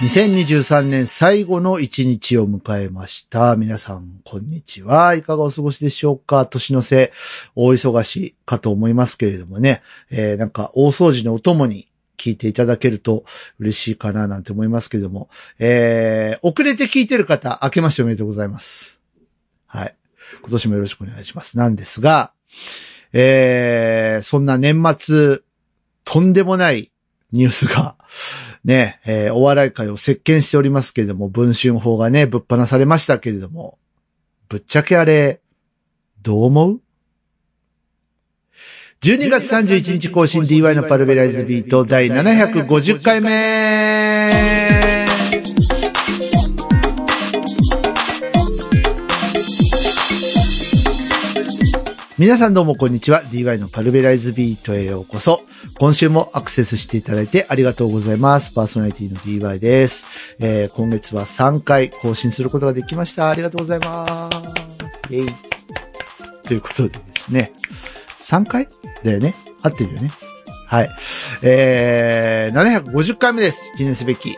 2023年最後の一日を迎えました。皆さん、こんにちは。いかがお過ごしでしょうか？年の瀬、大忙しかと思いますけれどもね。えー、なんか、大掃除のお供に聞いていただけると嬉しいかななんて思いますけれども。えー、遅れて聞いてる方、明けましておめでとうございます。はい。今年もよろしくお願いします。なんですが、えー、そんな年末、とんでもないニュースが、ね、えーお笑い界を席巻しておりますけれども、文春法がね、ぶっ放されましたけれども、ぶっちゃけあれ、どう思う ?12 月31日更新 DY のパルベライズビート第750回目皆さんどうもこんにちは。DY のパルベライズビートへようこそ。今週もアクセスしていただいてありがとうございます。パーソナリティの DY です。えー今月は3回更新することができました。ありがとうございます。イェイ。ということでですね。3回だよね。合ってるよね。はい。えー、750回目です。記念すべき。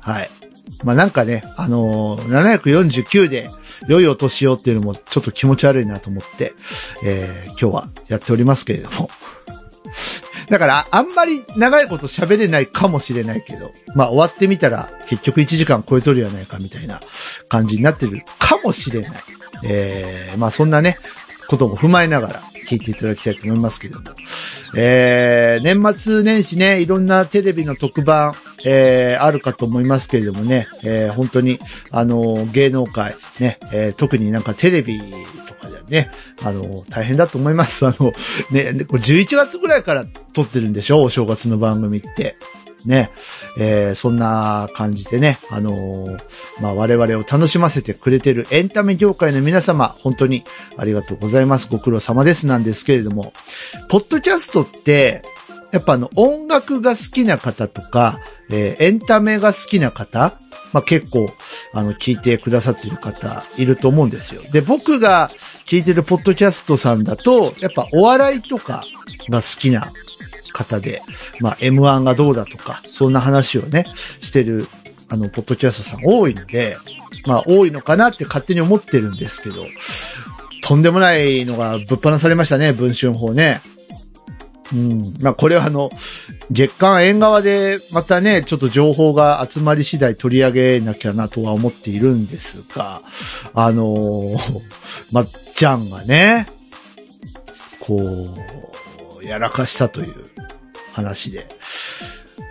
はい。まあなんかね、あのー749で良いお年をっていうのもちょっと気持ち悪いなと思って、えー今日はやっておりますけれども。だから、あんまり長いこと喋れないかもしれないけど、まあ終わってみたら結局1時間超えとるやないかみたいな感じになってるかもしれない。えー、まあそんなね、ことも踏まえながら聞いていただきたいと思いますけども。えー、年末年始ね、いろんなテレビの特番、えー、あるかと思いますけれどもね、えー、本当に、あの、芸能界、ね、えー、特になんかテレビとかでね、あの、大変だと思います。あの、ね、これ11月ぐらいから撮ってるんでしょ？お正月の番組って。ね、えーそんな感じでね、あのーまあ、我々を楽しませてくれてるエンタメ業界の皆様、本当にありがとうございます。ご苦労様ですなんですけれども、ポッドキャストって、やっぱあの、音楽が好きな方とか、えエンタメが好きな方、まあ、結構、あの、聞いてくださってる方いると思うんですよ。で、僕が聞いてるポッドキャストさんだと、やっぱお笑いとかが好きな方で、まあ、M1 がどうだとか、そんな話をね、してる、あの、ポッドキャストさん多いので、まあ、多いのかなって勝手に思ってるんですけど、とんでもないのがぶっ放されましたね、文春法ね。うん。まあ、これはあの、月刊縁側でまたね、ちょっと情報が集まり次第取り上げなきゃなとは思っているんですが、あのー まっちゃんがね、こう、やらかしたという話で。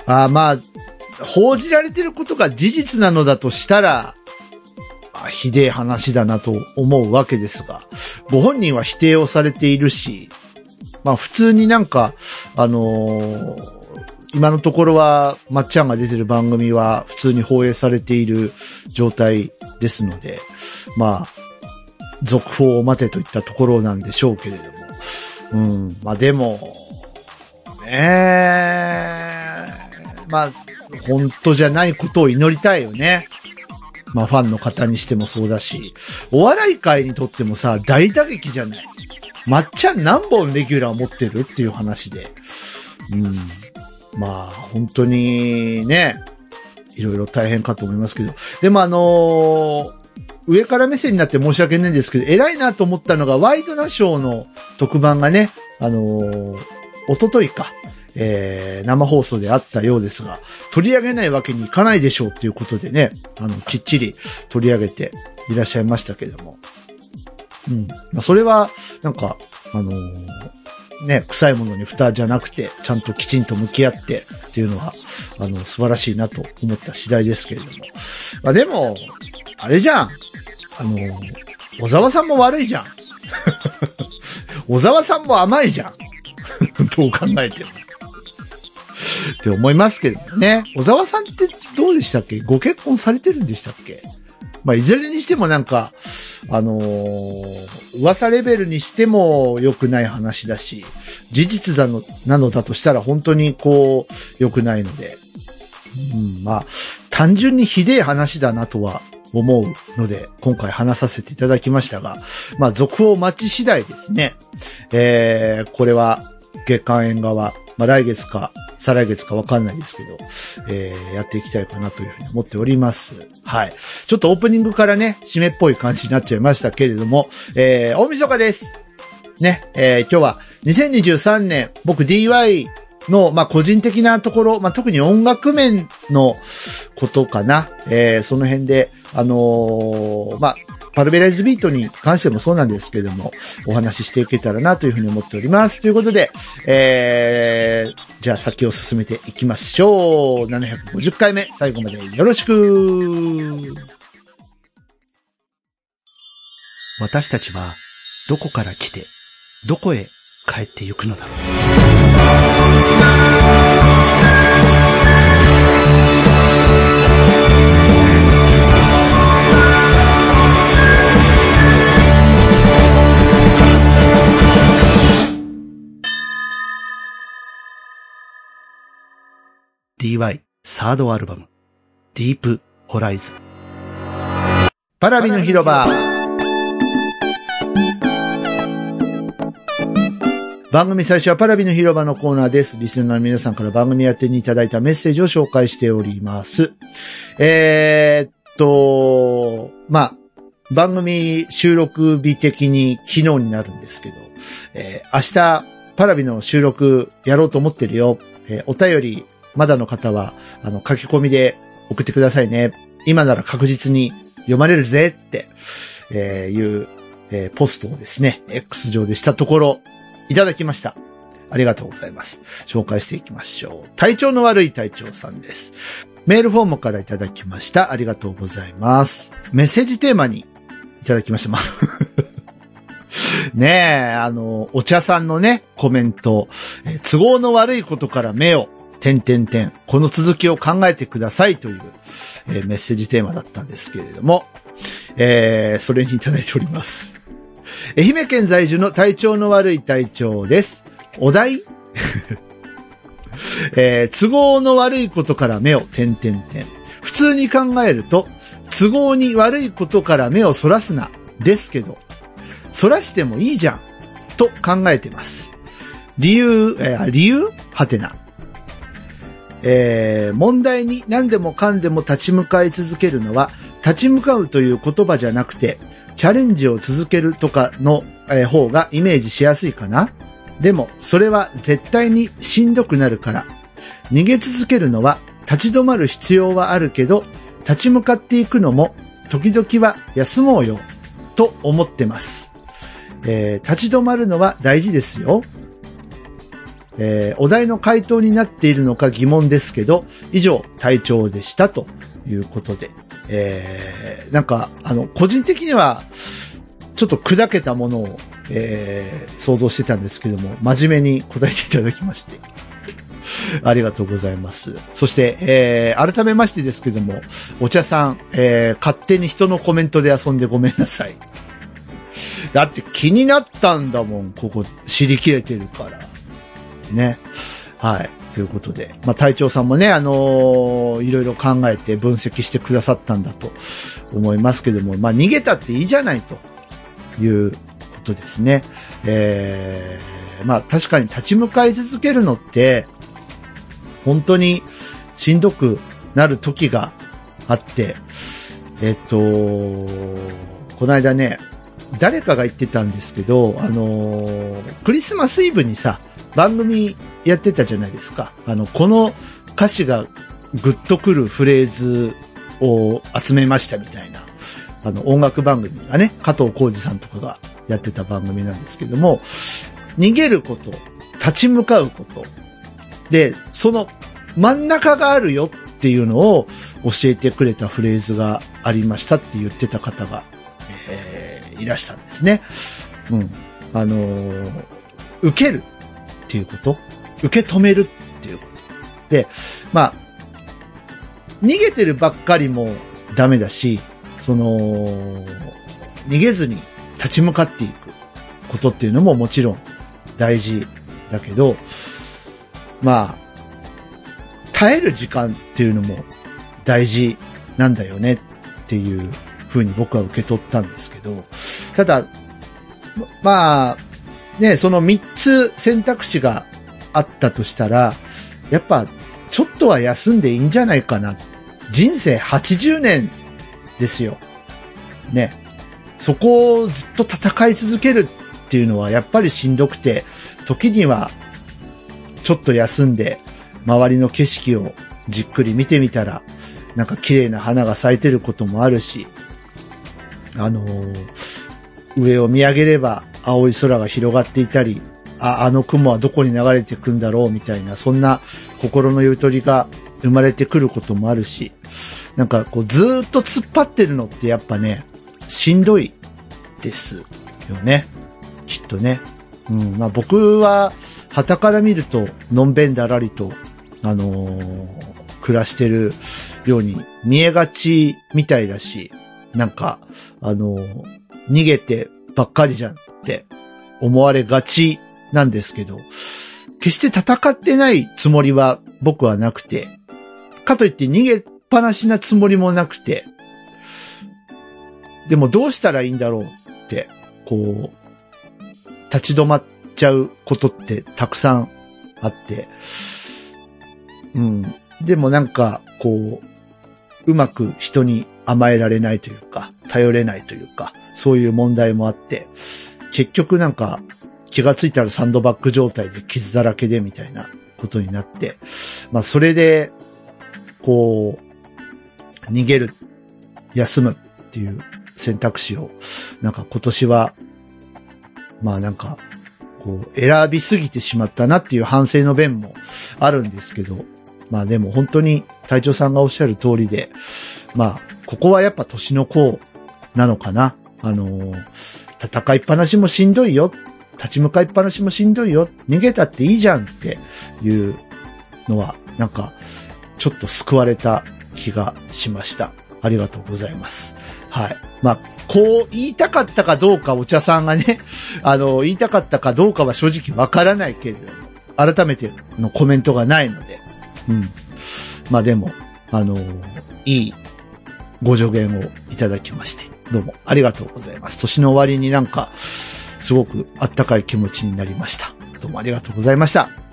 あまあ、報じられてることが事実なのだとしたら、まあひでえ話だなと思うわけですが、ご本人は否定をされているし、まあ普通になんか、あのー今のところは、まっちゃんが出てる番組は普通に放映されている状態ですので、まあ、続報を待てといったところなんでしょうけれども。うん。まあでも、ねえ、まあ、本当じゃないことを祈りたいよね。まあファンの方にしてもそうだし、お笑い界にとってもさ、大打撃じゃない。まっちゃん何本レギュラー持ってるっていう話で。うん。まあ、本当にね、いろいろ大変かと思いますけど。でもあのー上から目線になって申し訳ないんですけど、偉いなと思ったのが、ワイドナショーの特番がね、あのー、おとといか、えー、生放送であったようですが、取り上げないわけにいかないでしょうっていうことでね、あの、きっちり取り上げていらっしゃいましたけども。うん。ま、それは、なんか、あのーね、臭いものに蓋じゃなくて、ちゃんときちんと向き合ってっていうのは、あの、素晴らしいなと思った次第ですけれども。まあでも、あれじゃん。あの、小沢さんも悪いじゃん。小沢さんも甘いじゃん。どう考えても。って思いますけどね。小沢さんってどうでしたっけ？ご結婚されてるんでしたっけ？まあ、いずれにしてもなんか、あのー噂レベルにしても良くない話だし、事実だの、なのだとしたら本当にこう、良くないので、うん、まあ、単純にひでえ話だなとは思うので、今回話させていただきましたが、まあ、続報待ち次第ですね。えー、これは、月刊縁側、まあ、来月か、再来月かわかんないですけど、えー、やっていきたいかなというふうに思っております。はい。ちょっとオープニングからね、締めっぽい感じになっちゃいましたけれども、えー、大晦日です。ね、えー、今日は2023年、僕 DY の、まあ、個人的なところ、まあ、特に音楽面のことかな。えー、その辺で、あのーまあ、パルベライズビートに関してもそうなんですけども、お話ししていけたらなというふうに思っております。ということで、えー、じゃあ先を進めていきましょう。750回目、最後までよろしく。私たちは、どこから来て、どこへ帰ってゆくのだろう。DY サードアルバム、ディープホライズン。パラビの広場。番組最初はパラビの広場のコーナーです。リスナーの皆さんから番組宛てにいただいたメッセージを紹介しております。えー、っと、まあ、番組収録日的に昨日になるんですけど、えー明日、パラビの収録やろうと思ってるよ。えーお便り、まだの方は、あの、書き込みで送ってくださいね。今なら確実に読まれるぜって、えーいう、えーポストをですね、X 上でしたところ、いただきました。ありがとうございます。紹介していきましょう。体調の悪い隊長さんです。メールフォームからいただきました。ありがとうございます。メッセージテーマにいただきました。ま あねえ、あの、お茶さんのね、コメント、え都合の悪いことから目を、点点点、この続きを考えてくださいという、えーメッセージテーマだったんですけれども、えーそれにいただいております。愛媛県在住の体調の悪い隊長です。お題？えー都合の悪いことから目を点点点。普通に考えると、都合に悪いことから目をそらすな、ですけど、そらしてもいいじゃん、と考えてます。理由、えー理由？はてな。えー問題に何でもかんでも立ち向かい続けるのは、立ち向かうという言葉じゃなくて、チャレンジを続けるとかの、えー方がイメージしやすいかなでも、それは絶対にしんどくなるから。逃げ続けるのは立ち止まる必要はあるけど、立ち向かっていくのも時々は休もうよ、と思ってます。えー立ち止まるのは大事ですよ。えーお題の回答になっているのか疑問ですけど、以上、隊長でしたということで。えーなんか、あの、個人的には、ちょっと砕けたものを、えー想像してたんですけども、真面目に答えていただきまして。ありがとうございます。そして、えー改めましてですけども、お茶さん、えー勝手に人のコメントで遊んでごめんなさい。だって気になったんだもん、ここ、知りきれてるから。ね。はい。ということで。まあ、隊長さんもね、あのーいろいろ考えて分析してくださったんだと思いますけども、まあ、逃げたっていいじゃないということですね。えー、まあ、確かに立ち向かい続けるのって、本当にしんどくなる時があって、えっと、この間ね、誰かが言ってたんですけど、あのークリスマスイブにさ、番組やってたじゃないですか。あの、この歌詞がグッとくるフレーズを集めましたみたいな、あの、音楽番組がね、加藤浩二さんとかがやってた番組なんですけども、逃げること、立ち向かうこと、で、その真ん中があるよっていうのを教えてくれたフレーズがありましたって言ってた方が、えーいらしたんですね。うん。あのー受けるっていうこと？受け止めるっていうこと。で、まあ、逃げてるばっかりもダメだし、その、逃げずに立ち向かっていくことっていうのももちろん大事だけど、まあ、耐える時間っていうのも大事なんだよねっていう風に僕は受け取ったんですけど、ただ、まあ、ね、その三つ選択肢があったとしたら、やっぱ、ちょっとは休んでいいんじゃないかな。人生80年ですよ。ね。そこをずっと戦い続けるっていうのはやっぱりしんどくて、時にはちょっと休んで周りの景色をじっくり見てみたら、なんか綺麗な花が咲いてることもあるし、あのー、上を見上げれば青い空が広がっていたり、あ、あの雲はどこに流れていくんだろうみたいな、そんな心のゆとりが生まれてくることもあるし、なんかこうずっと突っ張ってるのってやっぱね、しんどいですよね。きっとね。うん、まあ僕は、旗から見ると、のんべんだらりと、あのー、暮らしてるように見えがちみたいだし、なんか、あのー、逃げてばっかりじゃんって思われがちなんですけど、決して戦ってないつもりは僕はなくて、かといって逃げっぱなしなつもりもなくて、でもどうしたらいいんだろうって、こう、立ち止まっちゃうことってたくさんあって、うん。でもなんか、こう、うまく人に甘えられないというか、頼れないというか、そういう問題もあって、結局なんか、気がついたらサンドバッグ状態で傷だらけでみたいなことになって、まあそれで、こう、逃げる、休むっていう選択肢を、なんか今年は、まあなんか、こう、選びすぎてしまったなっていう反省の弁もあるんですけど、まあでも本当に隊長さんがおっしゃる通りで、まあ、ここはやっぱ年の子なのかな。あのー、戦いっぱなしもしんどいよ。立ち向かいっぱなしもしんどいよ。逃げたっていいじゃんっていうのは、なんか、ちょっと救われた気がしました。ありがとうございます。はい。まあ、こう言いたかったかどうかお茶さんがね、あの、言いたかったかどうかは正直わからないけれども、改めてのコメントがないので、うん。まあでも、あの、いいご助言をいただきまして、どうもありがとうございます。年の終わりになんか、すごくあったかい気持ちになりました。どうもありがとうございました。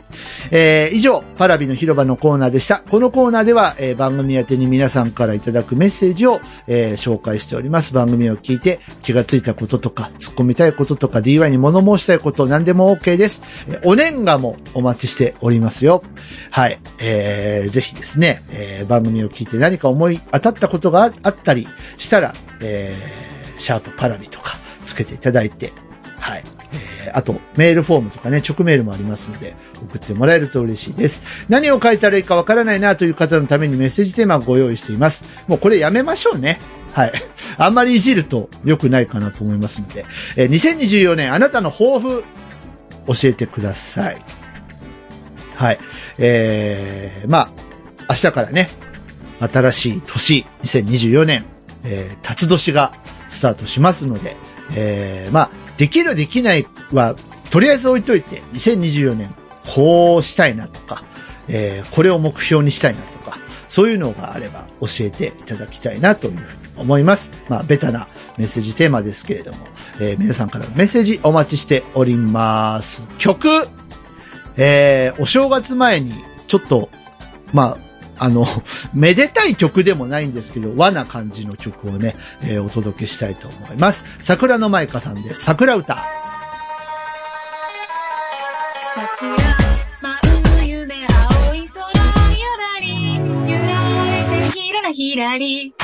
えー、以上、パラビの広場のコーナーでした。このコーナーでは、えー、番組宛てに皆さんからいただくメッセージを、えー、紹介しております。番組を聞いて気がついたこととか、突っ込みたいこととか、DY に物申したいこと、何でも OK です。えお年賀もお待ちしておりますよ。はい。えー、ぜひですね、えー、番組を聞いて何か思い当たったことがあったりしたら、えー、シャープパラビとかつけていただいて、はい。あと、メールフォームとかね、直メールもありますので、送ってもらえると嬉しいです。何を書いたらいいかわからないなという方のためにメッセージテーマをご用意しています。もうこれやめましょうね。はい。あんまりいじると良くないかなと思いますので、え、2024年あなたの抱負、教えてください。はい。えー、まあ、明日からね、新しい年、2024年、えー、辰年がスタートしますので、えー、まあ、できるできないは、とりあえず置いといて、2024年、こうしたいなとか、えー、これを目標にしたいなとか、そういうのがあれば教えていただきたいなというふうに思います。まあ、ベタなメッセージテーマですけれども、えー、皆さんからのメッセージお待ちしております。曲えー、お正月前に、ちょっと、まあ、あの、めでたい曲でもないんですけど、和な感じの曲をね、えー、お届けしたいと思います。桜の舞香さんで桜歌。桜ひらり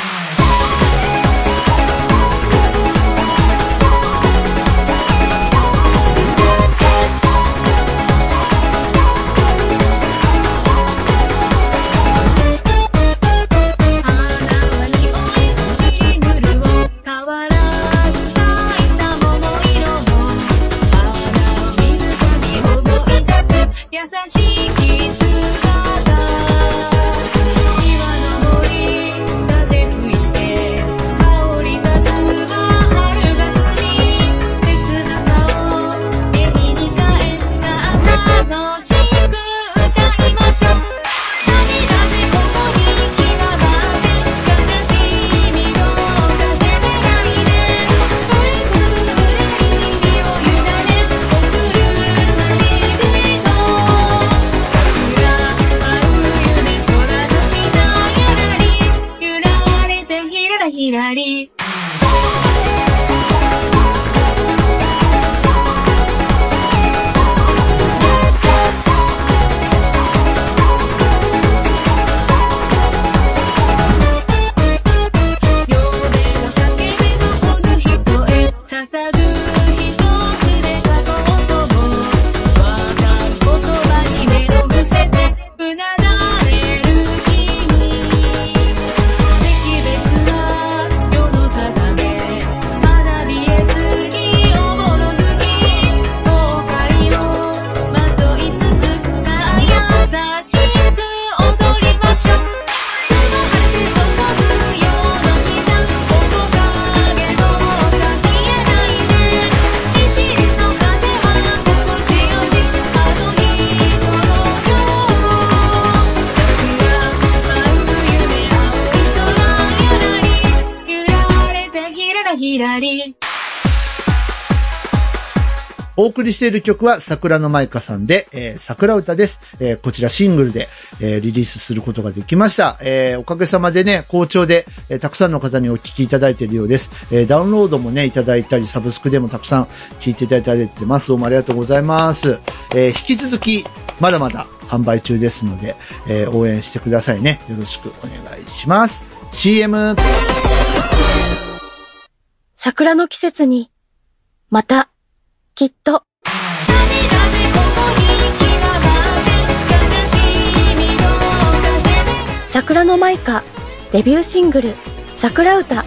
送りしている曲は桜の舞香さんで、えー桜歌です。えーこちらシングルで、えーリリースすることができました。えーおかげさまでね、好調で、えーたくさんの方にお聞きいただいているようです。えーダウンロードもね、いただいたり、サブスクでもたくさん聞いていただいてます。どうもありがとうございます。えー引き続き、まだまだ販売中ですので、えー応援してくださいね。よろしくお願いします。CM! 桜の季節に、また、きっと、桜のマイカ、デビューシングル、桜歌、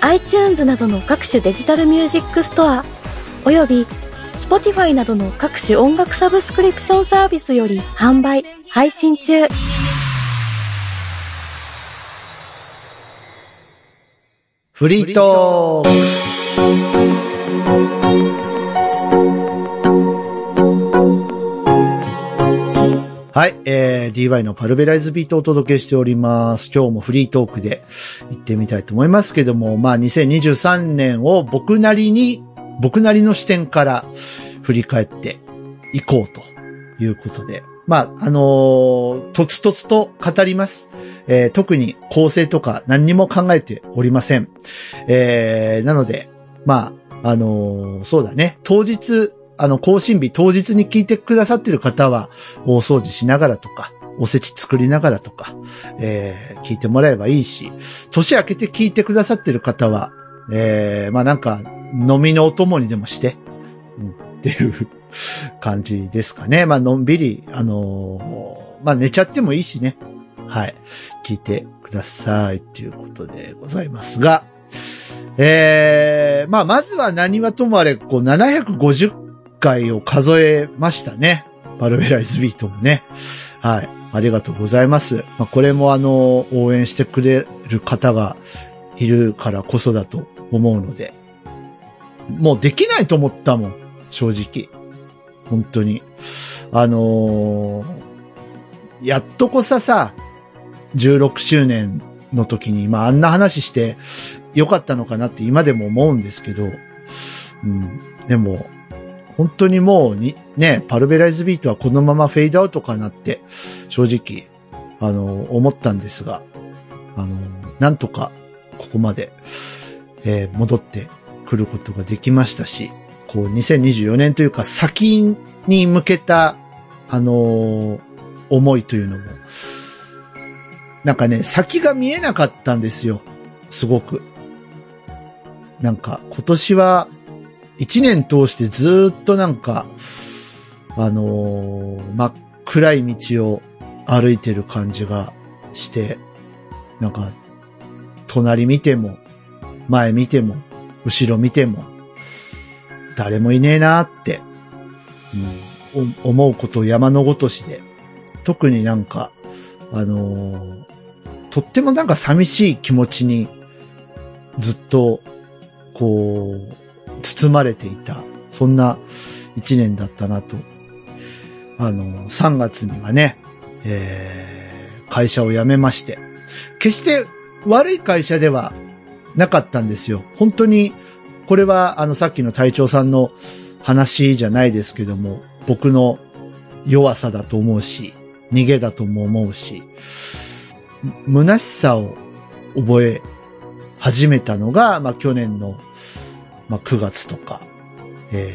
iTunes などの各種デジタルミュージックストア、および Spotify などの各種音楽サブスクリプションサービスより販売、配信中。フリートーク。はい、えー、DY のパルベライズビートをお届けしております。今日もフリートークで行ってみたいと思いますけども、まあ2023年を僕なりに、僕なりの視点から振り返っていこうということで、まあ、あのーとつとつと語ります。えー特に構成とか何にも考えておりません。えーなので、まあ、あのーそうだね。当日、あの、更新日当日に聞いてくださっている方は、大掃除しながらとか、おせち作りながらとか、えー聞いてもらえばいいし、年明けて聞いてくださっている方は、えーまあなんか、飲みのお供にでもして、うん、っていう感じですかね。まあ、のんびり、あのーまあ寝ちゃってもいいしね。はい。聞いてくださいっていうことでございますが、えー、まあ、まずは何はともあれ、こう、750回を数えましたね。バルベライズビートもね。はい。ありがとうございます。まあ、これもあの、応援してくれる方がいるからこそだと思うので、もうできないと思ったもん。正直。本当に。あのーやっとこささ、16周年の時に、まああんな話してよかったのかなって今でも思うんですけど、うん、でも、本当にもうに、ね、パルベライズビートはこのままフェードアウトかなって、正直、あの、思ったんですが、あの、なんとか、ここまで、えー戻ってくることができましたし、こう、2024年というか、先に向けた、あの思いというのも、なんかね、先が見えなかったんですよ。すごく。なんか、今年は、一年通してずっとなんか、あのー真っ暗い道を歩いてる感じがして、なんか、隣見ても、前見ても、後ろ見ても、誰もいねえなって、うん思うこと山のごとしで、特になんか、あのーとってもなんか寂しい気持ちにずっと、こう、包まれていた、そんな一年だったなと。あの、3月にはね、えー会社を辞めまして、決して悪い会社ではなかったんですよ。本当に、これはあのさっきの隊長さんの話じゃないですけども、僕の弱さだと思うし、逃げだとも思うし、虚しさを覚え始めたのが、まあ去年の、まあ9月とか、え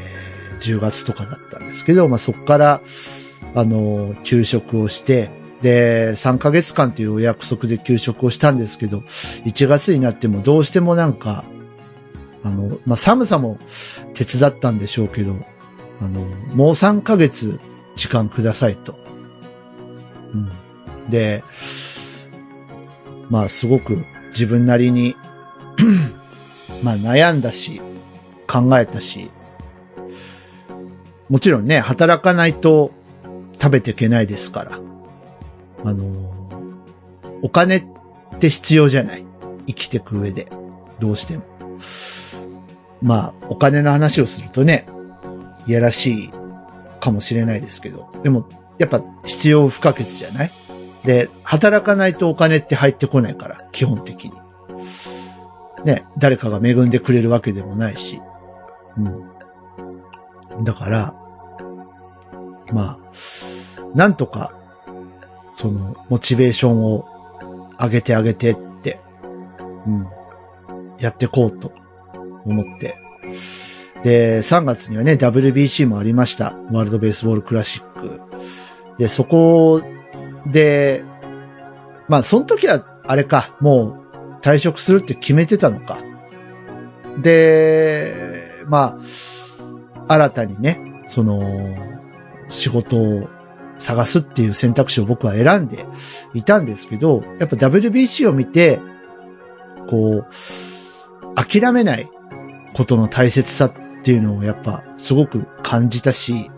ー、10月とかだったんですけど、まあそこから、あの、休職をして、で、3ヶ月間というお約束で休職をしたんですけど、1月になってもどうしてもなんか、あの、まあ、寒さも手伝ったんでしょうけど、あの、もう3ヶ月時間くださいと。うん。で、まあ、すごく自分なりに、まあ、悩んだし、考えたし、もちろんね、働かないと食べていけないですから。あの、お金って必要じゃない。生きていく上で。どうしても。まあ、お金の話をするとね、いやらしいかもしれないですけど、でも、やっぱ必要不可欠じゃない？で、働かないとお金って入ってこないから、基本的に。ね、誰かが恵んでくれるわけでもないし。うん。だから、まあ、なんとか、その、モチベーションを上げてあげてって、うん、やってこうと思って。で、3月にはね、WBC もありました。ワールドベースボールクラシック。で、そこで、まあ、その時は、あれか、もう退職するって決めてたのか。で、まあ、新たにね、その、仕事を探すっていう選択肢を僕は選んでいたんですけど、やっぱ WBC を見て、こう、諦めないことの大切さっていうのをやっぱすごく感じたし、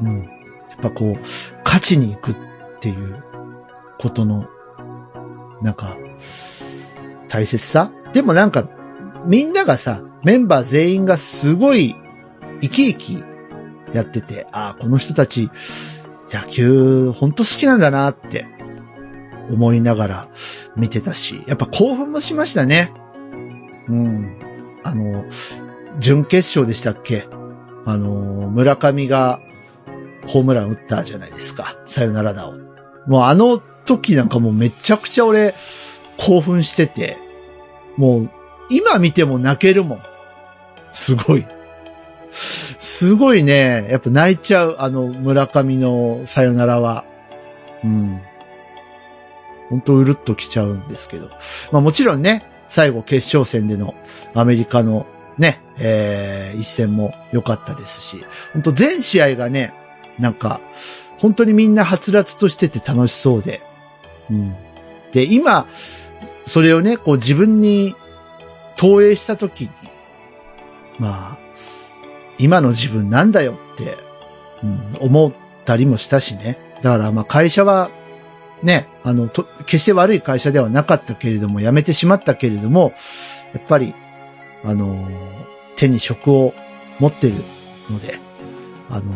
うん。やっぱこう、勝ちに行くっていうことの、なんか、大切さ？でもなんか、みんながさ、メンバー全員がすごい生き生きやってて、ああ、この人たち、野球、ほんと好きなんだなって思いながら見てたし、やっぱ興奮もしましたね。うん。あの、準決勝でしたっけ？あの、村上がホームラン打ったじゃないですか。さよならだを。もうあの時なんかもうめちゃくちゃ俺興奮してて、もう今見ても泣けるもん。すごい。すごいね、やっぱ泣いちゃう、あの村上のさよならは。うん。本当うるっときちゃうんですけど。まあもちろんね、最後決勝戦でのアメリカのね、えー、一戦も良かったですし、本当全試合がね、なんか、本当にみんなはつらつとしてて楽しそうで。うん。で、今、それをね、こう自分に投影したときに、まあ、今の自分なんだよって、うん、思ったりもしたしね。だからまあ会社は、ね、あの、と、決して悪い会社ではなかったけれども、辞めてしまったけれども、やっぱり、あの、手に職を持ってるので、あの、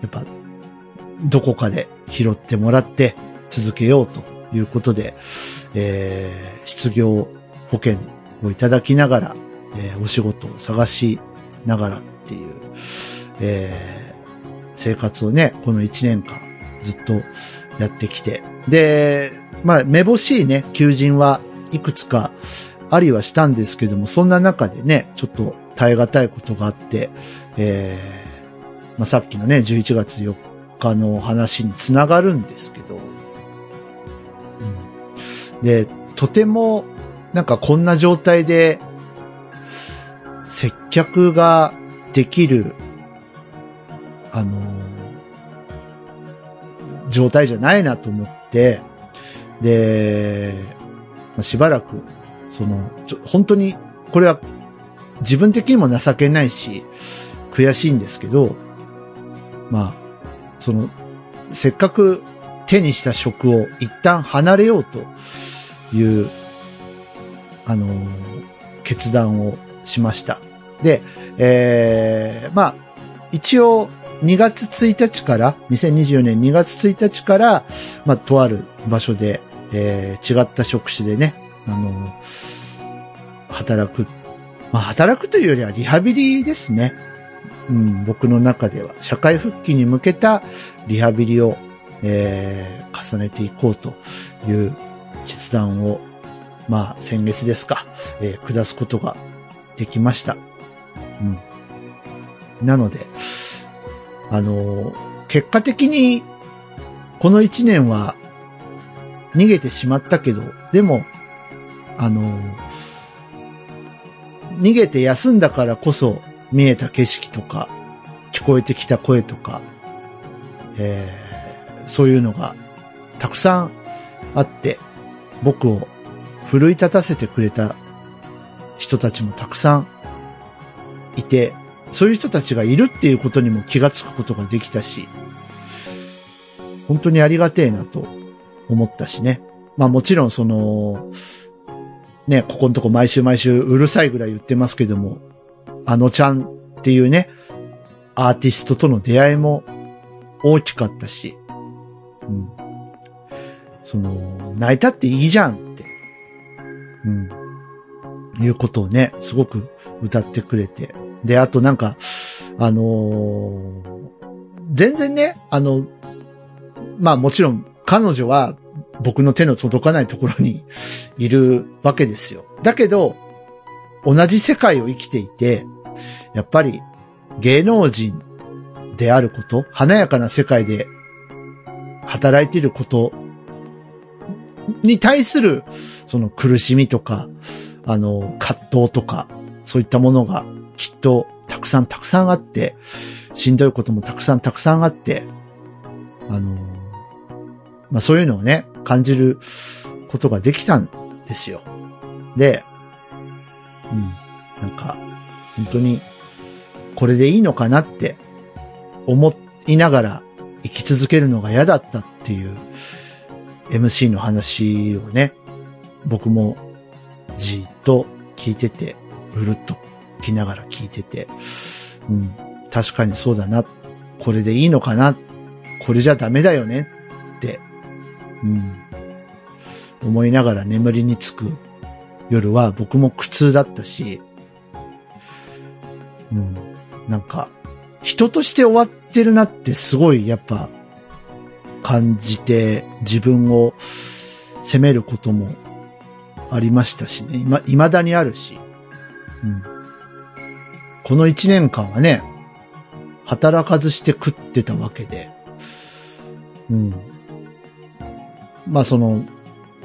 やっぱ、どこかで拾ってもらって続けようということで、えー、失業保険をいただきながら、えーお仕事を探しながらっていう、えー生活をね、この1年間ずっとやってきて。で、まあ、めぼしいね、求人はいくつかありはしたんですけども、そんな中でね、ちょっと耐え難いことがあって、えーまあ、さっきのね、11月4日の話につながるんですけど、うん、で、とても、なんかこんな状態で、接客ができる、あの状態じゃないなと思って、で、まあしばらく、その、ちょ本当に、これは自分的にも情けないし、悔しいんですけど、まあ、その、せっかく手にした職を一旦離れようという、あの、決断をしました。で、えー、まあ、一応、2月1日から、2024年2月1日から、まあ、とある場所で、えー違った職種でね、あの、働く。まあ、働くというよりはリハビリですね。うん、僕の中では。社会復帰に向けたリハビリを、えー重ねていこうという決断をまあ先月ですか、えー下すことができました。うん。なので、あの結果的に、この一年は逃げてしまったけど、でも、あの逃げて休んだからこそ見えた景色とか、聞こえてきた声とか、えーそういうのがたくさんあって、僕を奮い立たせてくれた人たちもたくさんいて、そういう人たちがいるっていうことにも気がつくことができたし、本当にありがてえなと思ったしね。まあもちろんその、ね、ここのとこ毎週毎週うるさいぐらい言ってますけども、あのちゃんっていうね、アーティストとの出会いも大きかったし、うん。その、泣いたっていいじゃんって、うん。いうことをね、すごく歌ってくれて。で、あとなんか、あのー全然ね、あの、まあもちろん彼女は僕の手の届かないところに いるわけですよ。だけど、同じ世界を生きていて、やっぱり芸能人であること、華やかな世界で働いていることに対する、その苦しみとか、あの、葛藤とか、そういったものがきっとたくさんたくさんあって、しんどいこともたくさんたくさんあって、あの、まあ、そういうのをね、感じることができたんですよ。で、うん、なんか、本当に、これでいいのかなって思いながら生き続けるのが嫌だったっていう MC の話をね、僕もじっと聞いてて、うるっと来ながら聞いてて、うん、確かにそうだな、これでいいのかな、これじゃダメだよね？って、うん、思いながら眠りにつく。夜は僕も苦痛だったし、うん、なんか、人として終わってるなってすごいやっぱ感じて自分を責めることもありましたしね。今、未だにあるし。うん。この一年間はね、働かずして食ってたわけで。うん。まあその、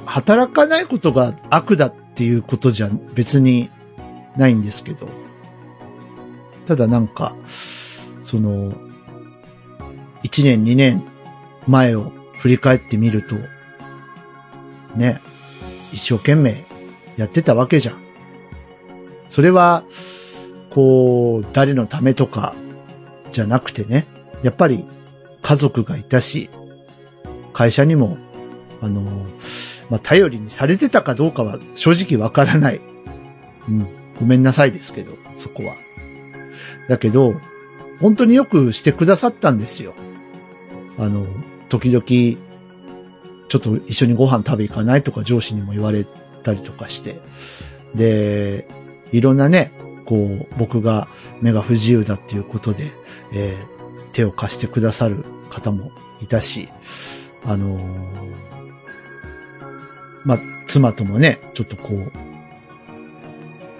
働かないことが悪だっていうことじゃ別にないんですけど。ただなんか、その、1年2年前を振り返ってみると、ね、一生懸命やってたわけじゃん。それは、こう、誰のためとかじゃなくてね、やっぱり家族がいたし、会社にも、あの、まあ、頼りにされてたかどうかは正直わからない。うん。ごめんなさいですけど、そこは。だけど、本当によくしてくださったんですよ。あの、時々、ちょっと一緒にご飯食べ行かないとか上司にも言われたりとかして。で、いろんなね、こう、僕が目が不自由だっていうことで、えー手を貸してくださる方もいたし、あのーまあ、妻ともね、ちょっとこう、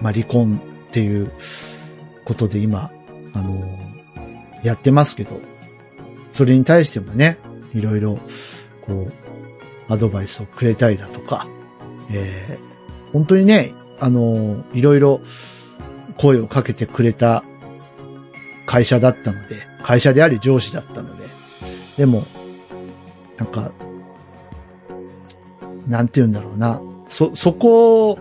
まあ、離婚っていうことで今、あのーやってますけど、それに対してもね、いろいろ、こう、アドバイスをくれたりだとか、えー本当にね、あのーいろいろ声をかけてくれた会社だったので、会社であり上司だったので、でも、なんか、なんて言うんだろうな、そ、そこ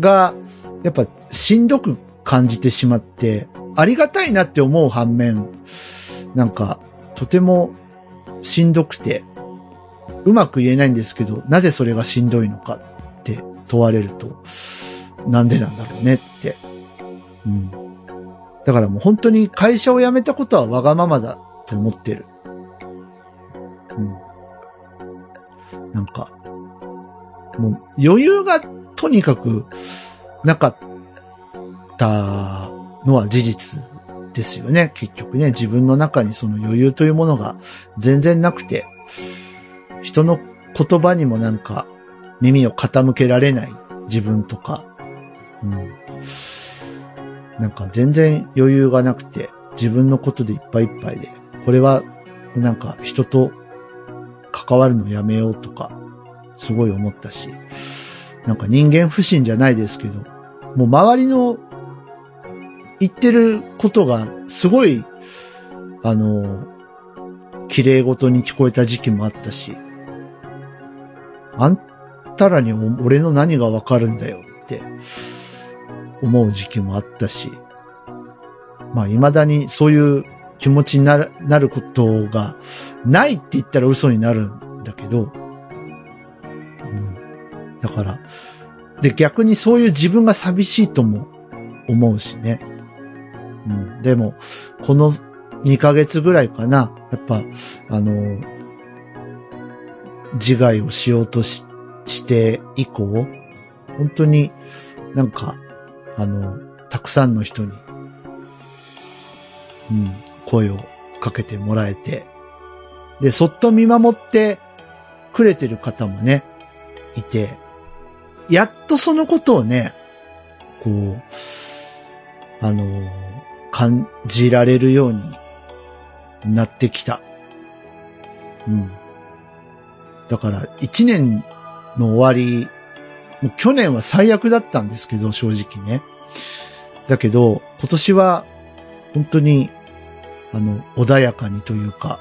が、やっぱしんどく感じてしまって、ありがたいなって思う反面、なんか、とてもしんどくて、うまく言えないんですけど、なぜそれがしんどいのかって問われると、なんでなんだろうねって。うん。だからもう本当に会社を辞めたことはわがままだと思ってる。うん。なんか、もう余裕がとにかくなかったのは事実ですよね。結局ね、自分の中にその余裕というものが全然なくて、人の言葉にもなんか耳を傾けられない自分とか。うん。なんか全然余裕がなくて、自分のことでいっぱいいっぱいで、これはなんか人と関わるのやめようとか、すごい思ったし、なんか人間不信じゃないですけど、もう周りの言ってることがすごい、あの、綺麗事に聞こえた時期もあったし、あんたらに俺の何がわかるんだよって思う時期もあったし、まあ未だにそういう気持ちになるなることがないって言ったら嘘になるんだけど、うん、だから、で逆にそういう自分が寂しいとも思うしね。うん、でも、この2ヶ月ぐらいかな、やっぱ、あの、自害をしようとしして以降、本当になんか、あの、たくさんの人に、うん、声をかけてもらえて、で、そっと見守ってくれてる方もね、いて、やっとそのことをね、こう、あの、感じられるようになってきた。うん。だから、一年の終わり、もう去年は最悪だったんですけど、正直ね。だけど、今年は、本当に、あの、穏やかにというか、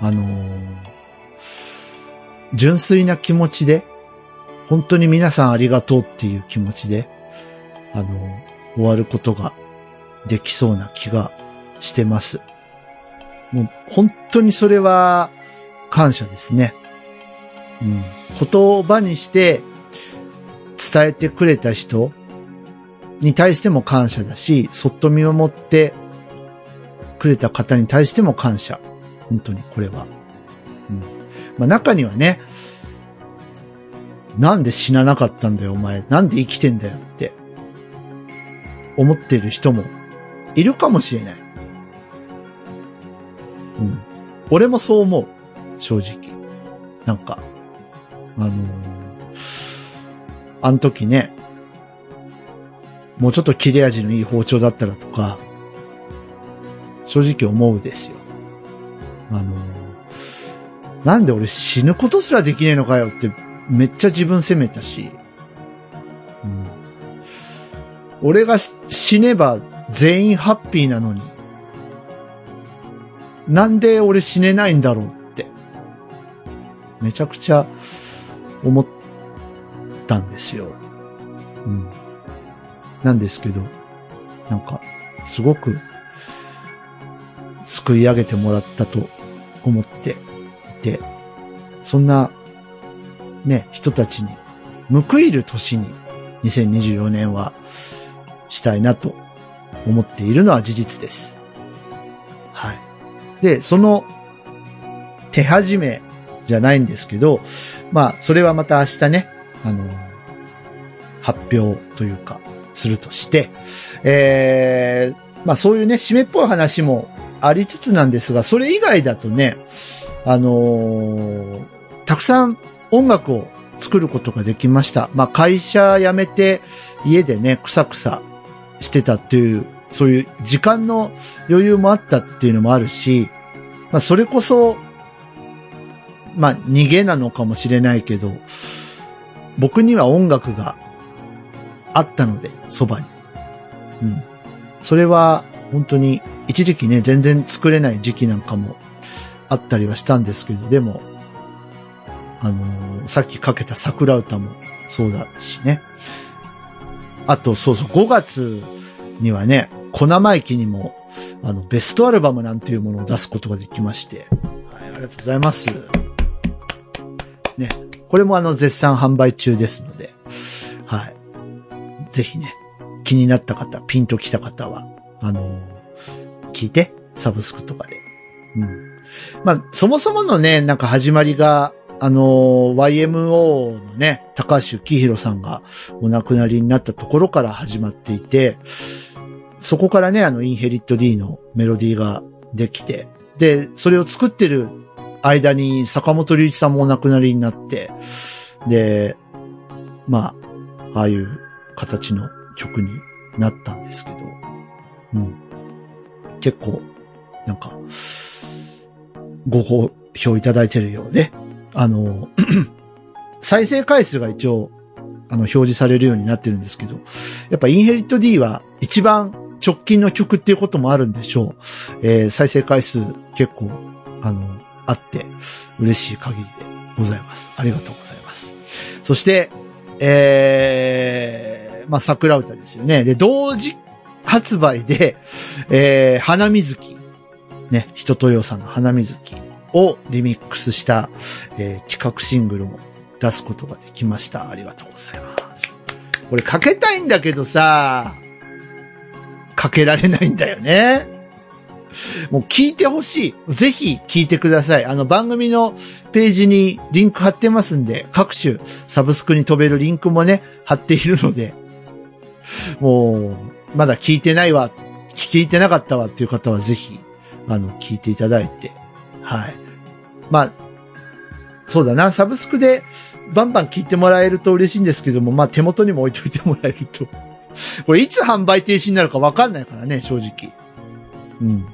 あのー純粋な気持ちで、本当に皆さんありがとうっていう気持ちで、あのー終わることができそうな気がしてます。もう本当にそれは感謝ですね。うん。言葉にして伝えてくれた人に対しても感謝だし、そっと見守ってくれた方に対しても感謝。本当にこれは。うん。まあ中にはね、なんで死ななかったんだよお前。なんで生きてんだよって思ってる人もいるかもしれない。うん。俺もそう思う。正直。なんか、あのあの時ね、もうちょっと切れ味のいい包丁だったらとか、正直思うですよ。あのなんで俺死ぬことすらできねえのかよってめっちゃ自分責めたし、うん、俺が死ねば全員ハッピーなのに、なんで俺死ねないんだろうって、めちゃくちゃ思ったんですよ。うん。なんですけど、なんか、すごく、救い上げてもらったと思っていて、そんな、ね、人たちに報いる年に2024年はしたいなと思っているのは事実です。はい。で、その手始めじゃないんですけど、まあ、それはまた明日ね、あの、発表というか、するとして、えー、まあそういうね、締めっぽい話もありつつなんですが、それ以外だとね、あのーたくさん音楽を作ることができました。まあ会社辞めて家でね、くさくさしてたっていう、そういう時間の余裕もあったっていうのもあるし、まあそれこそ、まあ逃げなのかもしれないけど、僕には音楽があったので、そばに。うん。それは本当に一時期ね、全然作れない時期なんかもあったりはしたんですけど、でも、あのーさっきかけた桜歌もそうだしね。あと、そうそう、5月にはね、小生意気にも、あの、ベストアルバムなんていうものを出すことができまして、はい、ありがとうございます。ね、これもあの、絶賛販売中ですので、はい。ぜひね、気になった方、ピンと来た方は、あの聞いて、サブスクとかで。うん。まあ、そもそものね、なんか始まりが、あの YMO のね、高橋幸宏さんがお亡くなりになったところから始まっていて、そこからね、あの、インヘリット D のメロディーができて、で、それを作ってる間に坂本龍一さんもお亡くなりになって、で、まあ、ああいう形の曲になったんですけど、うん。結構、なんか、ご好評いただいてるようで、あの、再生回数が一応、あの、表示されるようになってるんですけど、やっぱインヘリット D は一番直近の曲っていうこともあるんでしょう。えー再生回数結構、あの、あって、嬉しい限りでございます。ありがとうございます。そして、えー、まあ、桜歌ですよね。で、同時発売で、えー、花水木。ね、人とよさんの花水木をリミックスした、えー企画シングルも出すことができました。ありがとうございます。これかけたいんだけどさ、かけられないんだよね。もう聞いてほしい。ぜひ聞いてください。あの番組のページにリンク貼ってますんで、各種サブスクに飛べるリンクもね、貼っているので、もう、まだ聞いてないわ、聞いてなかったわっていう方はぜひ、あの、聞いていただいて、はい。まあ、そうだな、サブスクでバンバン聞いてもらえると嬉しいんですけども、まあ手元にも置いといてもらえると。これいつ販売停止になるかわかんないからね、正直。うん。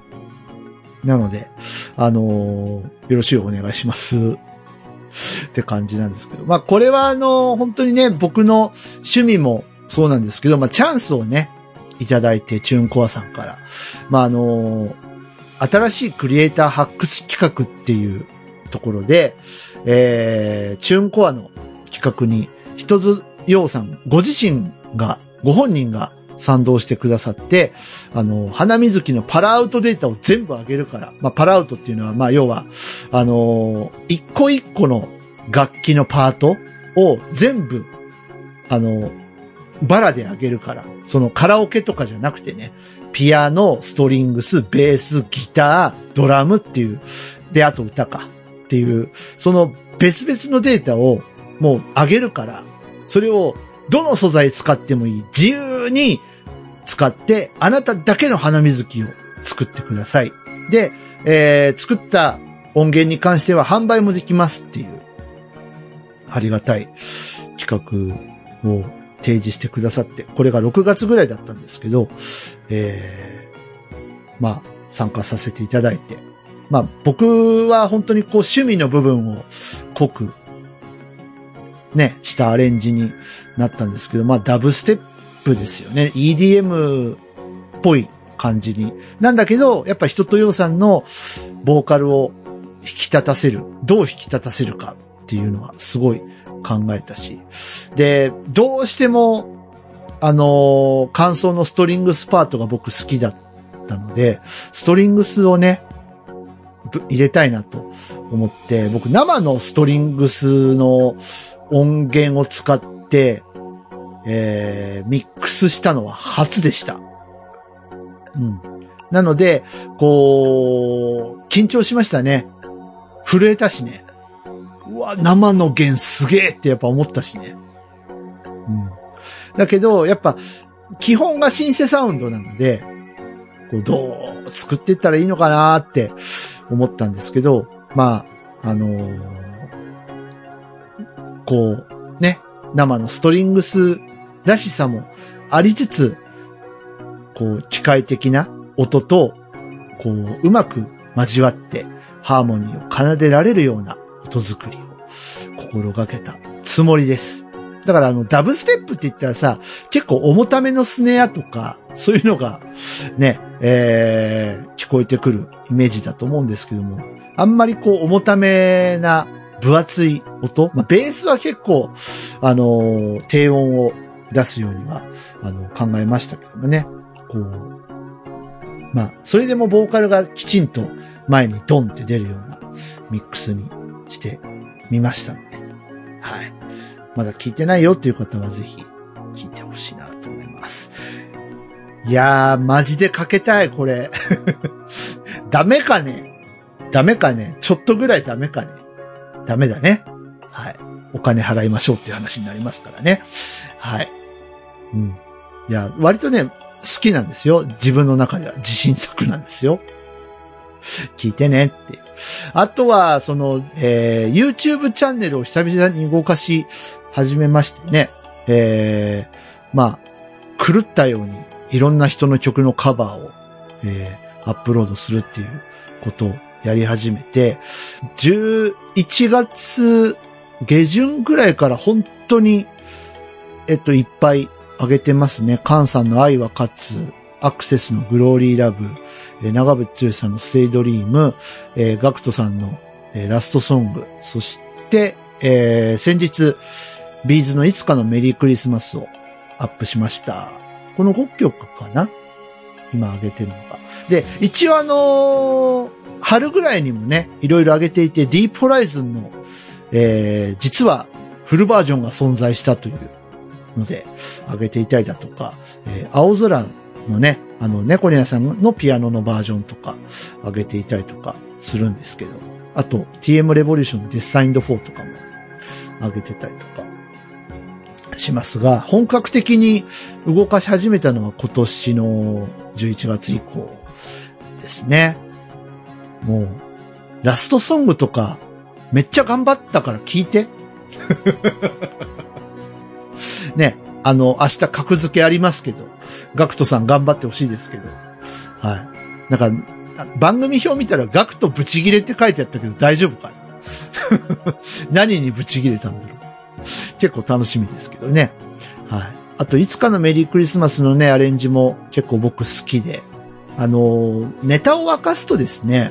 なので、あのーよろしくお願いします。って感じなんですけど。まあこれはあのー本当にね、僕の趣味もそうなんですけど、まあチャンスをね、いただいて、チューンコアさんから。まああのー新しいクリエイター発掘企画っていうところで、えー、チューンコアの企画に、人津陽さん、ご自身が、ご本人が賛同してくださって、あの、花水木のパラアウトデータを全部上げるから、まあ、パラアウトっていうのは、まあ、要は、あの、一個一個の楽器のパートを全部、あの、バラで上げるから、そのカラオケとかじゃなくてね、ピアノ、ストリングス、ベース、ギター、ドラムっていう、で、あと歌かっていう、その別々のデータをもう上げるから、それをどの素材使ってもいい。自由に使って、あなただけの花水木を作ってください。で、えー作った音源に関しては販売もできますっていう、ありがたい企画を提示してくださって、これが6月ぐらいだったんですけど、えーまあ、参加させていただいて、まあ、僕は本当にこう趣味の部分を濃く、ね、したアレンジになったんですけど、まあ、ダブステップですよね。EDM っぽい感じに。なんだけど、やっぱ人とようさんのボーカルを引き立たせる。どう引き立たせるかっていうのはすごい考えたし。で、どうしても、あのー感想のストリングスパートが僕好きだったので、ストリングスをね、入れたいなと思って、僕生のストリングスの音源を使って、えー、ミックスしたのは初でした。うん。なので、こう、緊張しましたね。震えたしね。うわ、生の弦すげえってやっぱ思ったしね。うん。だけど、やっぱ、基本がシンセサウンドなので、こう、どう作っていったらいいのかなって思ったんですけど、まあ、あのーこう、ね、生のストリングスらしさもありつつ、こう、機械的な音と、こう、うまく交わって、ハーモニーを奏でられるような音作りを心がけたつもりです。だからあの、ダブステップって言ったらさ、結構重ためのスネアとか、そういうのが、ね、えー、聞こえてくるイメージだと思うんですけども、あんまりこう、重ためな、分厚い音、まあ、ベースは結構、あのー低音を出すようには、あの、考えましたけどもね、こう、まあ、それでもボーカルがきちんと前にドンって出るようなミックスにしてみましたので、はい。まだ聞いてないよっていう方はぜひ聞いてほしいなと思います。いやー、マジでかけたい、これ。ダメかね？ダメかね？ちょっとぐらいダメかね？ダメだね。はい。お金払いましょうっていう話になりますからね。はい。うん。いや、割とね、好きなんですよ。自分の中では自信作なんですよ。聞いてねって。あとは、その、えー YouTube チャンネルを久々に動かし始めましてね。えー、まあ、狂ったようにいろんな人の曲のカバーを、えー、アップロードするっていうことをやり始めて、11月下旬ぐらいから本当に、えっと、いっぱい上げてますね。カンさんの愛は勝つ、アクセスの Glory Love、えー長渕剛さんの Stay Dream、えーガクトさんの、えー Last Song、そして、えー先日、ビーズのいつかのメリークリスマスをアップしました。この5曲かな？今上げてるのが。で、一応あのー春ぐらいにもね、いろいろ上げていて、ディープホライズンの、えー実はフルバージョンが存在したというので、上げていたりだとか、えー青空のね、あの、猫ニャさんのピアノのバージョンとか、上げていたりとかするんですけど、あと、TM レボリューションのデスタインド4とかも上げてたりとかしますが、本格的に動かし始めたのは今年の11月以降ですね。もう、ラストソングとか、めっちゃ頑張ったから聞いて。ね、あの、明日格付けありますけど、ガクトさん頑張ってほしいですけど。はい。なんか、番組表見たらガクトブチギレって書いてあったけど大丈夫かな？何にブチギレたんだろ。結構楽しみですけどね。はい。あと、いつかのメリークリスマスのね、アレンジも結構僕好きで。あの、ネタを明かすとですね、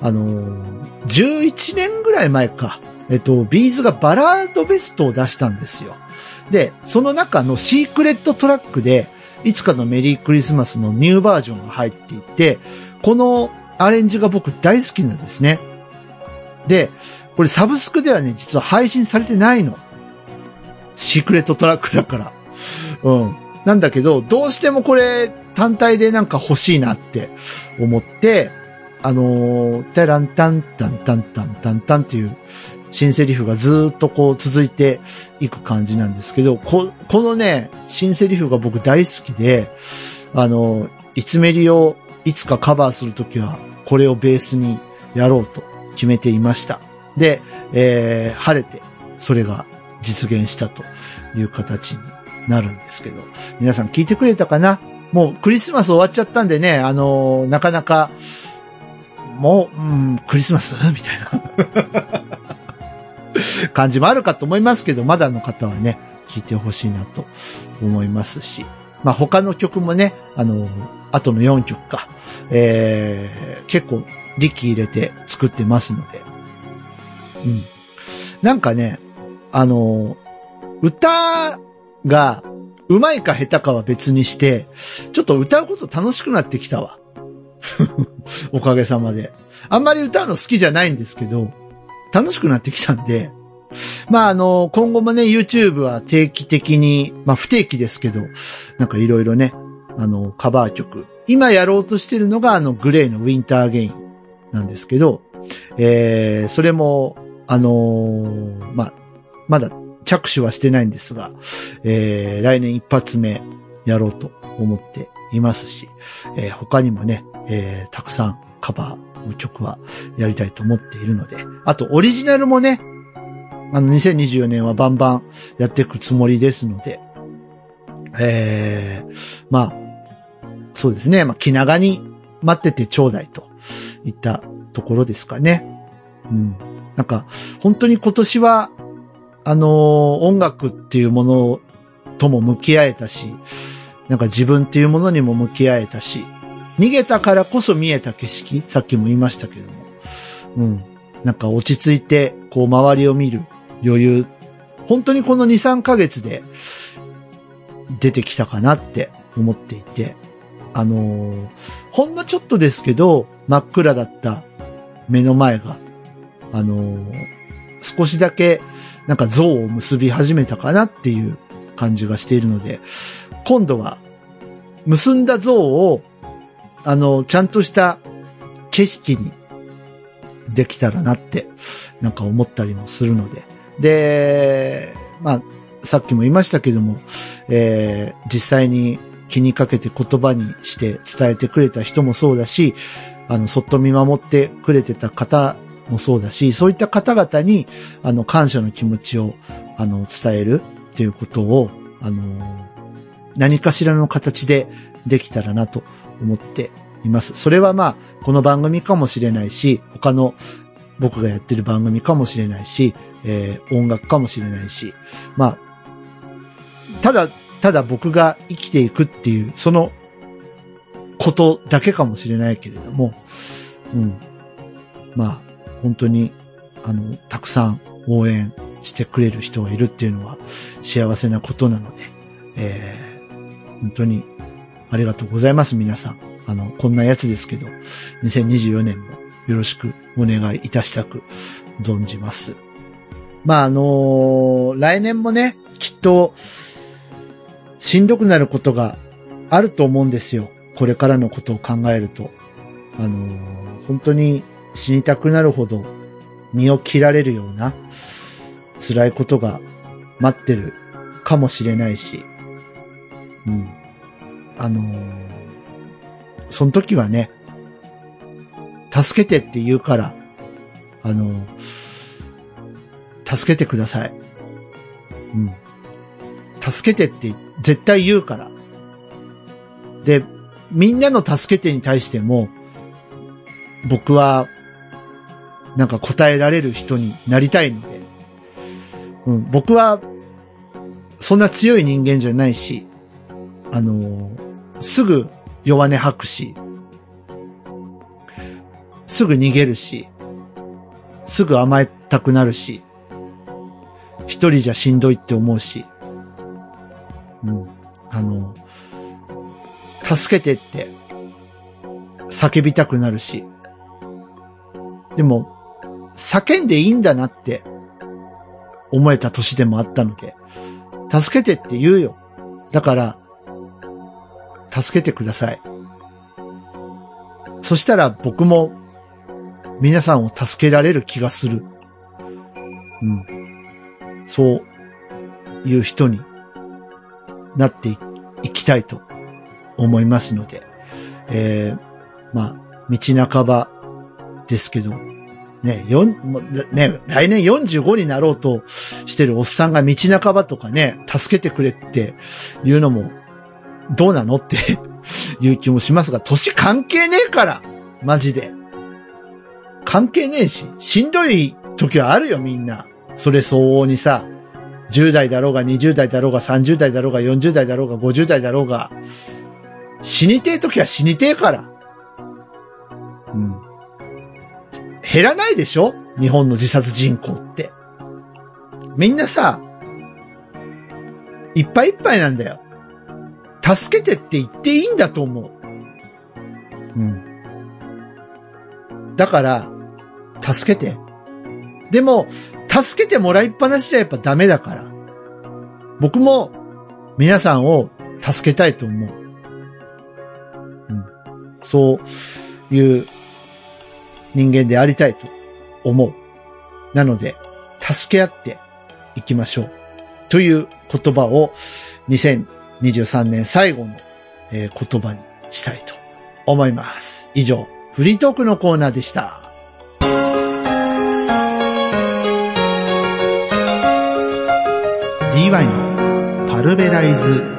あの、11年ぐらい前か。えっと、ビーズがバラードベストを出したんですよ。で、その中のシークレットトラックで、いつかのメリークリスマスのニューバージョンが入っていて、このアレンジが僕大好きなんですね。で、これサブスクではね、実は配信されてないの。シークレットトラックだから。うん。なんだけど、どうしてもこれ単体でなんか欲しいなって思って、あのー、タランタンタンタンタンタンタンっていう新セリフがずっとこう続いていく感じなんですけど、こ、このね、新セリフが僕大好きで、あの、いつメリをいつかカバーするときは、これをベースにやろうと決めていました。で、えー、晴れて、それが実現したという形になるんですけど、皆さん聞いてくれたかな？もうクリスマス終わっちゃったんでね、あのーなかなか、もう、うん、クリスマス？みたいな。感じもあるかと思いますけど、まだの方はね、聞いてほしいなと思いますし、まあ他の曲もね、あの、後の4曲か、えー、結構力入れて作ってますので、うん。なんかね、あの、歌が上手いか下手かは別にして、ちょっと歌うこと楽しくなってきたわ。おかげさまで。あんまり歌うの好きじゃないんですけど、楽しくなってきたんで、まああの、今後もね、YouTube は定期的に、まあ不定期ですけど、なんかいろいろね、あの、カバー曲。今やろうとしてるのがあの、グレーのウィンターゲインなんですけど、えー、それも、あのーまあ、まだ着手はしてないんですが、えー、来年一発目やろうと思っていますし、えー他にもね、えーたくさんカバーの曲はやりたいと思っているので、あとオリジナルもね、あの2024年はバンバンやっていくつもりですので、えー、まあ、そうですね、まあ気長に待っててちょうだいといったところですかね。うん。なんか、本当に今年は、あの音楽っていうものとも向き合えたし、なんか自分っていうものにも向き合えたし、逃げたからこそ見えた景色、さっきも言いましたけども、うん。なんか落ち着いて、こう周りを見る余裕、本当にこの2、3ヶ月で出てきたかなって思っていて、あのーほんのちょっとですけど、真っ暗だった目の前が、あのー少しだけなんか像を結び始めたかなっていう感じがしているので、今度は結んだ像を、あの、ちゃんとした景色にできたらなって、なんか思ったりもするので。で、まあ、さっきも言いましたけども、えー実際に気にかけて言葉にして伝えてくれた人もそうだし、あの、そっと見守ってくれてた方もそうだし、そういった方々に、あの、感謝の気持ちを、あの、伝えるっていうことを、あの何かしらの形でできたらなと思っています。それはまあ、この番組かもしれないし、他の僕がやってる番組かもしれないし、えー音楽かもしれないし、まあ、ただ、ただ僕が生きていくっていう、そのことだけかもしれないけれども、うん。まあ、本当に、あの、たくさん応援してくれる人がいるっていうのは幸せなことなので、えー本当にありがとうございます、皆さん。あの、こんなやつですけど、2024年もよろしくお願いいたしたく存じます。まあ、あのー来年もね、きっと、しんどくなることがあると思うんですよ。これからのことを考えると。あのー本当に死にたくなるほど身を切られるような辛いことが待ってるかもしれないし、うん。あのーその時はね、助けてって言うから、あのー助けてください。うん。助けてって絶対言うから。で、みんなの助けてに対しても、僕は、なんか答えられる人になりたいので、うん、僕は、そんな強い人間じゃないし、あのーすぐ弱音吐くし、すぐ逃げるし、すぐ甘えたくなるし、一人じゃしんどいって思うし、うん、あの、助けてって叫びたくなるし、でも、叫んでいいんだなって思えた年でもあったので、助けてって言うよ。だから、助けてください。そしたら僕も皆さんを助けられる気がする。うん。そういう人になっていきたいと思いますので、えー、まあ、道半ばですけど、ね、よん、もうね、来年45になろうとしてるおっさんが道半ばとかね、助けてくれっていうのも、どうなのって いう気もしますが、年関係ねえからマジで。関係ねえし、しんどい時はあるよみんな。それ相応にさ、10代だろうが20代だろうが30代だろうが40代だろうが50代だろうが、死にてえ時は死にてえから。うん。減らないでしょ？日本の自殺人口って。みんなさ、いっぱいいっぱいなんだよ。助けてって言っていいんだと思う。うん。だから、助けて。でも、助けてもらいっぱなしじゃやっぱダメだから。僕も、皆さんを助けたいと思う。うん。そういう人間でありたいと思う。なので、助け合っていきましょう。という言葉を2023年最後の、言葉にしたいと思います。以上、フリートークのコーナーでした。DY のパルベライズ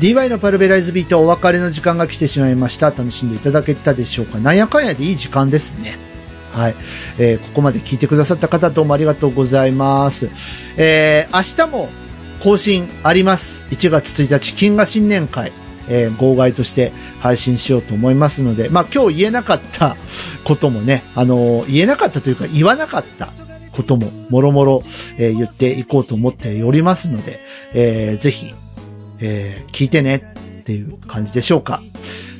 DY のパルベライズビートお別れの時間が来てしまいました。楽しんでいただけたでしょうかなんやかんやでいい時間ですね。はい。えーここまで聞いてくださった方どうもありがとうございます。えー明日も更新あります。1月1日、金河新年会。えー号外として配信しようと思いますので、まあ今日言えなかったこともね、あのー言えなかったというか言わなかったことももろもろえー言っていこうと思っておりますので、えーぜひ、えー聞いてねっていう感じでしょうか。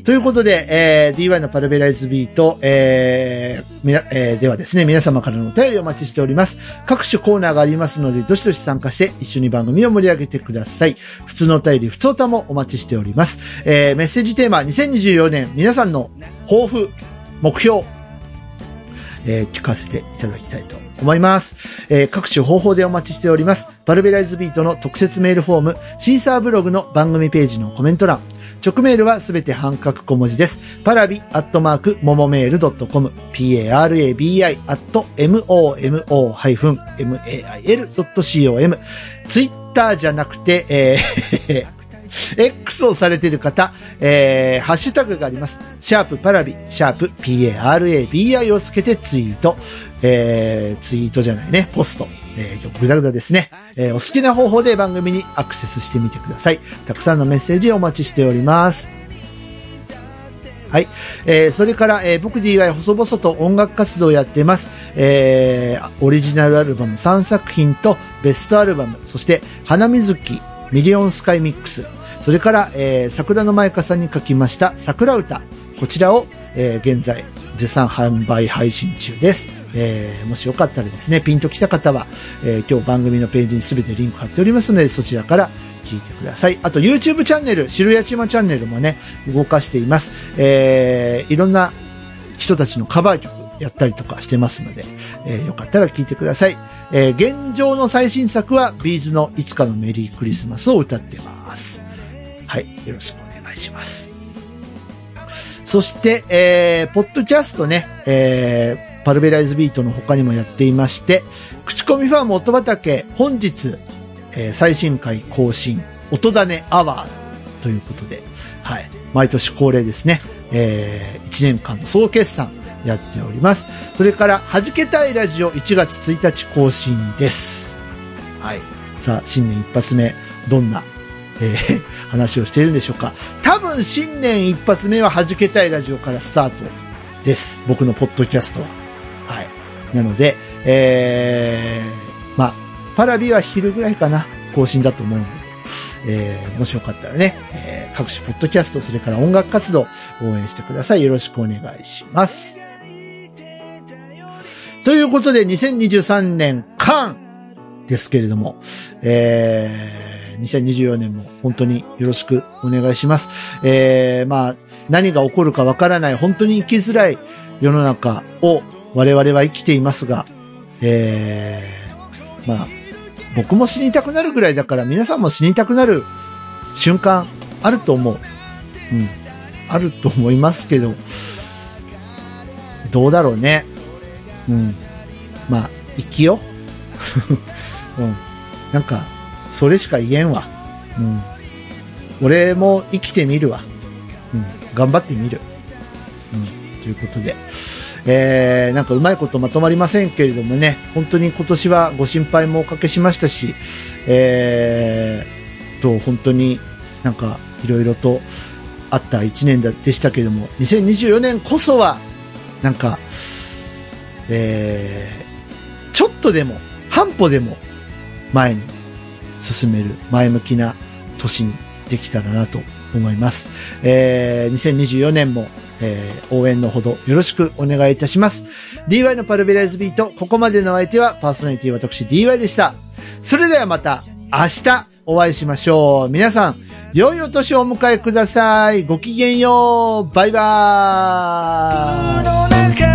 ということで、えー DY のパルベライズビート、えーみなえーではですね、皆様からのお便りをお待ちしております。各種コーナーがありますので、どしどし参加して一緒に番組を盛り上げてください。普通のお便り、普通歌もお待ちしております。えーメッセージテーマ、2024年、皆さんの抱負、目標、えー聞かせていただきたいと思います。えー各種方法でお待ちしております。バルベライズビートの特設メールフォーム、シーサーブログの番組ページのコメント欄、直メールはすべて半角小文字です。パラビアットマーク、ももメールドットコム、parabi アット momo-mail.com、ツイッターじゃなくて、えー X をされている方、えー、ハッシュタグがあります。シャープパラビ、シャープ PARABI をつけてツイート。えー、ツイートじゃないね、ポスト。えー、ぐだぐだですね。えー、お好きな方法で番組にアクセスしてみてください。たくさんのメッセージお待ちしております。はい。えー、それから、えー、僕 DY 細々と音楽活動をやっています。えー、オリジナルアルバム3作品とベストアルバム、そして、花水木、ミリオンスカイミックス、それから、えー、桜の舞香さんに書きました桜歌。こちらを、えー、現在、絶賛販売配信中です。えー、もしよかったらですね、ピンと来た方は、えー、今日番組のページにすべてリンク貼っておりますので、そちらから聞いてください。あと、YouTube チャンネル、白谷ちまチャンネルもね、動かしています。えー、いろんな人たちのカバー曲やったりとかしてますので、えー、よかったら聞いてください。えー、現状の最新作は、ビーズのいつかのメリークリスマスを歌ってます。はい。よろしくお願いします。そして、えー、ポッドキャストね、え、パルベライズビートの他にもやっていまして、口コミファーム音畑、本日、えー、最新回更新、音種アワーということで、はい。毎年恒例ですね。えー、1年間の総決算やっております。それから、弾けたいラジオ1月1日更新です。はい。さあ、新年一発目、どんな、えー 話をしているんでしょうか。多分、新年一発目は弾けたいラジオからスタートです。僕のポッドキャストは。なので、えー、まあ、パラビは昼ぐらいかな、更新だと思うので、えー、もしよかったらね、えー各種ポッドキャスト、それから音楽活動、応援してください。よろしくお願いします。ということで、2023年間ですけれども、えー2024年も本当によろしくお願いします。えー、まあ、何が起こるかわからない、本当に生きづらい世の中を我々は生きていますが、えー、まあ、僕も死にたくなるぐらいだから皆さんも死にたくなる瞬間あると思う。うん。あると思いますけど、どうだろうね。うん。まあ、生きよ。うん。なんか、それしか言えんわ。うん。俺も生きてみるわ。うん。頑張ってみる。うん。ということで。えー、なんかうまいことまとまりませんけれどもね、本当に今年はご心配もおかけしましたし、えー、と、本当になんかいろいろとあった一年でしたけれども、2024年こそは、なんか、えー、ちょっとでも、半歩でも前に進める前向きな年にできたらなと思います。えー、2024年も、えー応援のほどよろしくお願いいたします。DY のパルベライズビート、ここまでの相手はパーソナリティ私 DY でした。それではまた明日お会いしましょう。皆さん、良いお年をお迎えください。ごきげんよう。バイバーイ。